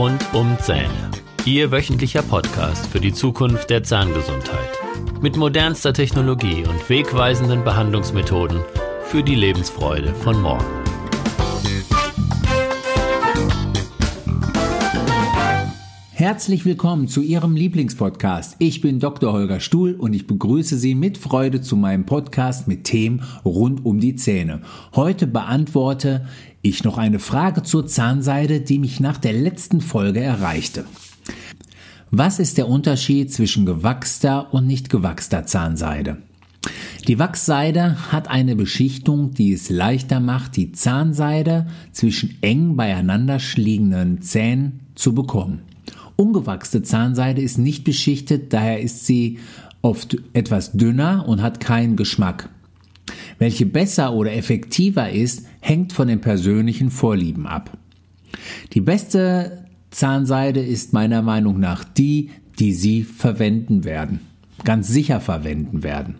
Rund um Zähne. Ihr wöchentlicher Podcast für die Zukunft der Zahngesundheit. Mit modernster Technologie und wegweisenden Behandlungsmethoden für die Lebensfreude von morgen. Herzlich willkommen zu Ihrem Lieblingspodcast. Ich bin Dr. Holger Stuhl und ich begrüße Sie mit Freude zu meinem Podcast mit Themen rund um die Zähne. Heute beantworte ich noch eine Frage zur Zahnseide, die mich nach der letzten Folge erreichte. Was ist der Unterschied zwischen gewachster und nicht gewachster Zahnseide? Die Wachsseide hat eine Beschichtung, die es leichter macht, die Zahnseide zwischen eng beieinander liegenden Zähnen zu bekommen. Ungewachste Zahnseide ist nicht beschichtet, daher ist sie oft etwas dünner und hat keinen Geschmack. Welche besser oder effektiver ist, hängt von den persönlichen Vorlieben ab. Die beste Zahnseide ist meiner Meinung nach die, die Sie verwenden werden, ganz sicher verwenden werden.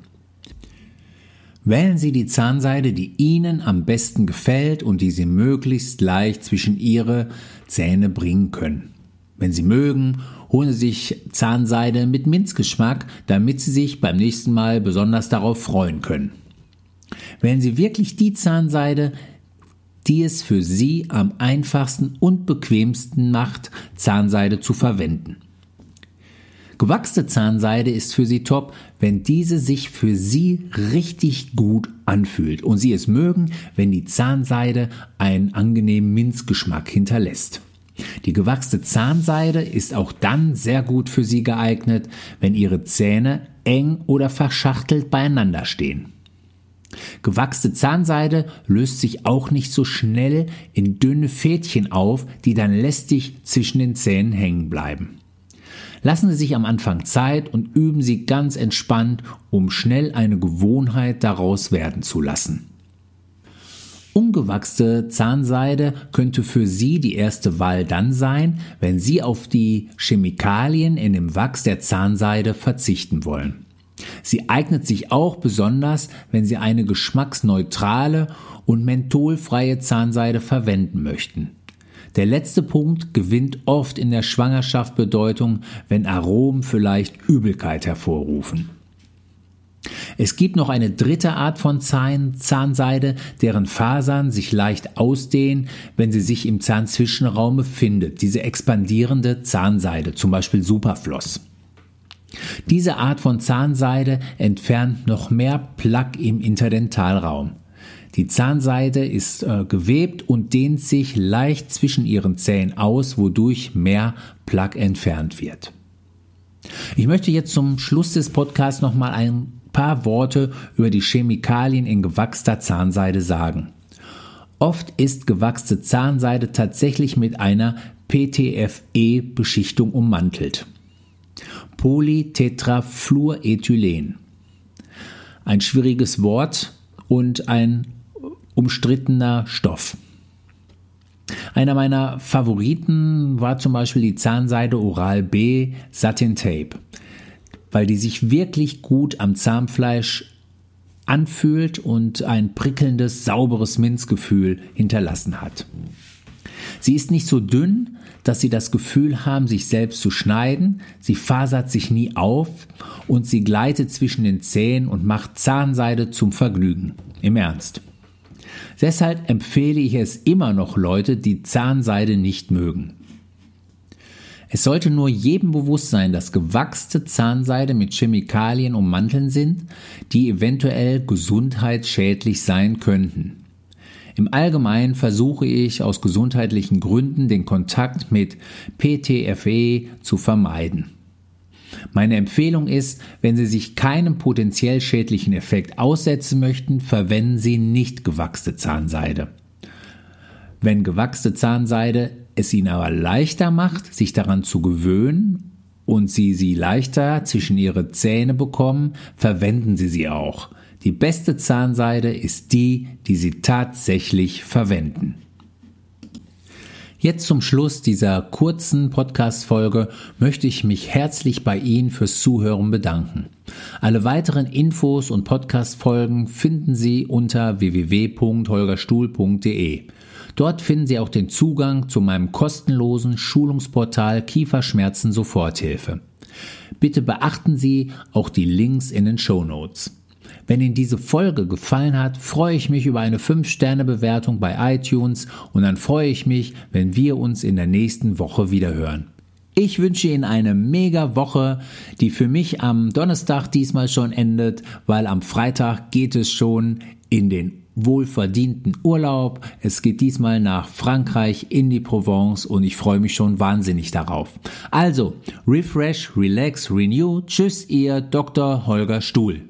Wählen Sie die Zahnseide, die Ihnen am besten gefällt und die Sie möglichst leicht zwischen Ihre Zähne bringen können. Wenn Sie mögen, holen Sie sich Zahnseide mit Minzgeschmack, damit Sie sich beim nächsten Mal besonders darauf freuen können. Wählen Sie wirklich die Zahnseide, die es für Sie am einfachsten und bequemsten macht, Zahnseide zu verwenden. Gewachste Zahnseide ist für Sie top, wenn diese sich für Sie richtig gut anfühlt und Sie es mögen, wenn die Zahnseide einen angenehmen Minzgeschmack hinterlässt. Die gewachste Zahnseide ist auch dann sehr gut für Sie geeignet, wenn Ihre Zähne eng oder verschachtelt beieinander stehen. Gewachste Zahnseide löst sich auch nicht so schnell in dünne Fädchen auf, die dann lästig zwischen den Zähnen hängen bleiben. Lassen Sie sich am Anfang Zeit und üben Sie ganz entspannt, um schnell eine Gewohnheit daraus werden zu lassen. Ungewachste Zahnseide könnte für Sie die erste Wahl dann sein, wenn Sie auf die Chemikalien in dem Wachs der Zahnseide verzichten wollen. Sie eignet sich auch besonders, wenn Sie eine geschmacksneutrale und mentholfreie Zahnseide verwenden möchten. Der letzte Punkt gewinnt oft in der Schwangerschaft Bedeutung, wenn Aromen vielleicht Übelkeit hervorrufen. Es gibt noch eine dritte Art von Zahn Zahnseide, deren Fasern sich leicht ausdehnen, wenn sie sich im Zahnzwischenraum befindet. Diese expandierende Zahnseide, zum Beispiel Superfloss. Diese Art von Zahnseide entfernt noch mehr Plaque im Interdentalraum. Die Zahnseide ist äh, gewebt und dehnt sich leicht zwischen ihren Zähnen aus, wodurch mehr Plaque entfernt wird. Ich möchte jetzt zum Schluss des Podcasts nochmal ein paar Worte über die Chemikalien in gewachster Zahnseide sagen. Oft ist gewachste Zahnseide tatsächlich mit einer PTFE-Beschichtung ummantelt. Polytetrafluorethylen. Ein schwieriges Wort und ein umstrittener Stoff. Einer meiner Favoriten war zum Beispiel die Zahnseide Oral B Satin Tape weil die sich wirklich gut am Zahnfleisch anfühlt und ein prickelndes, sauberes Minzgefühl hinterlassen hat. Sie ist nicht so dünn, dass Sie das Gefühl haben, sich selbst zu schneiden, sie fasert sich nie auf und sie gleitet zwischen den Zähnen und macht Zahnseide zum Vergnügen. Im Ernst. Deshalb empfehle ich es immer noch Leute, die Zahnseide nicht mögen. Es sollte nur jedem bewusst sein, dass gewachste Zahnseide mit Chemikalien ummanteln sind, die eventuell gesundheitsschädlich sein könnten. Im Allgemeinen versuche ich aus gesundheitlichen Gründen den Kontakt mit PTFE zu vermeiden. Meine Empfehlung ist, wenn Sie sich keinem potenziell schädlichen Effekt aussetzen möchten, verwenden Sie nicht gewachste Zahnseide. Wenn gewachste Zahnseide es ihnen aber leichter macht, sich daran zu gewöhnen und sie sie leichter zwischen ihre Zähne bekommen, verwenden sie sie auch. Die beste Zahnseide ist die, die sie tatsächlich verwenden. Jetzt zum Schluss dieser kurzen Podcast-Folge möchte ich mich herzlich bei Ihnen fürs Zuhören bedanken. Alle weiteren Infos und Podcast-Folgen finden Sie unter www.holgerstuhl.de. Dort finden Sie auch den Zugang zu meinem kostenlosen Schulungsportal Kieferschmerzen Soforthilfe. Bitte beachten Sie auch die Links in den Show Notes. Wenn Ihnen diese Folge gefallen hat, freue ich mich über eine 5-Sterne-Bewertung bei iTunes und dann freue ich mich, wenn wir uns in der nächsten Woche wieder hören. Ich wünsche Ihnen eine mega Woche, die für mich am Donnerstag diesmal schon endet, weil am Freitag geht es schon in den wohlverdienten Urlaub. Es geht diesmal nach Frankreich in die Provence und ich freue mich schon wahnsinnig darauf. Also, refresh, relax, renew. Tschüss, ihr Dr. Holger Stuhl.